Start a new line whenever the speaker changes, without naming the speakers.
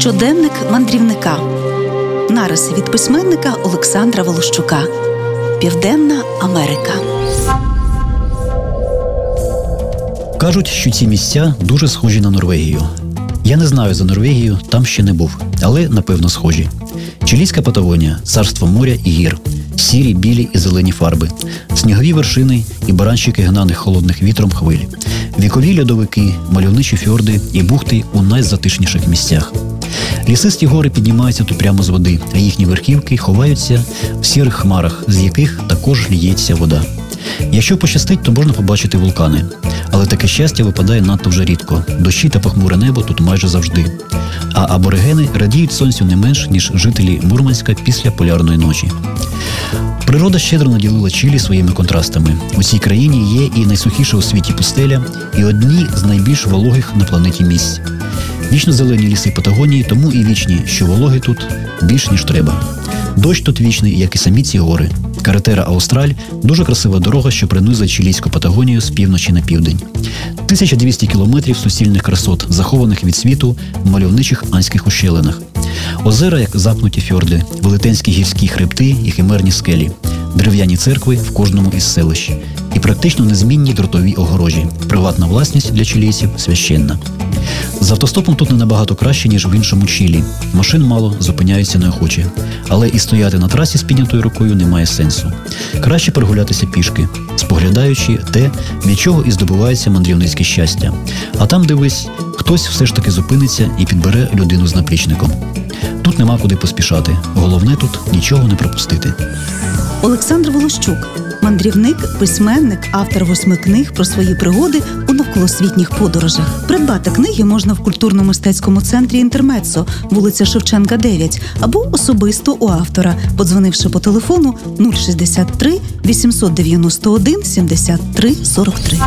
Щоденник мандрівника. Нариси від письменника Олександра Волощука. Південна Америка.
Кажуть, що ці місця дуже схожі на Норвегію. Я не знаю за Норвегію, там ще не був, але напевно схожі. Чилійська Патагонія, царство моря і гір, сірі, білі і зелені фарби, снігові вершини і баранщики гнаних холодних вітром хвиль, вікові льодовики, мальовничі фьорди і бухти у найзатишніших місцях. Лісисті гори піднімаються тут прямо з води, а їхні верхівки ховаються в сірих хмарах, з яких також ліється вода. Якщо пощастить, то можна побачити вулкани. Але таке щастя випадає надто вже рідко. Дощі та похмуре небо тут майже завжди. А аборигени радіють сонцю не менш, ніж жителі Мурманська після полярної ночі. Природа щедро наділила Чилі своїми контрастами. У цій країні є і найсухіша у світі пустеля, і одні з найбільш вологих на планеті місць. Вічно зелені ліси Патагонії, тому і вічні, що вологи тут більш ніж треба. Дощ тут вічний, як і самі ці гори. Каретера Аустраль дуже красива дорога, що принизує Чилійську Патагонію з півночі на південь. 1200 кілометрів суцільних красот, захованих від світу в мальовничих анських ущелинах. Озера, як запнуті фьорди, велетенські гірські хребти і химерні скелі, дерев'яні церкви в кожному із селищ, і практично незмінні дротові огорожі. Приватна власність для чилійців священна. З автостопом тут не набагато краще, ніж в іншому Чилі. Машин мало, зупиняються неохоче. Але і стояти на трасі з піднятою рукою немає сенсу. Краще прогулятися пішки, споглядаючи те, від чого і здобувається мандрівницьке щастя. А там, дивись, хтось все ж таки зупиниться і підбере людину з наплічником. Тут нема куди поспішати. Головне тут нічого не пропустити.
Олександр Волощук, мандрівник, письменник, автор восьми книг про свої пригоди навколосвітніх подорожах. Придбати книги можна в культурно-мистецькому центрі Інтермецо, вулиця Шевченка, 9, або особисто у автора, подзвонивши по телефону 063 891 73 43.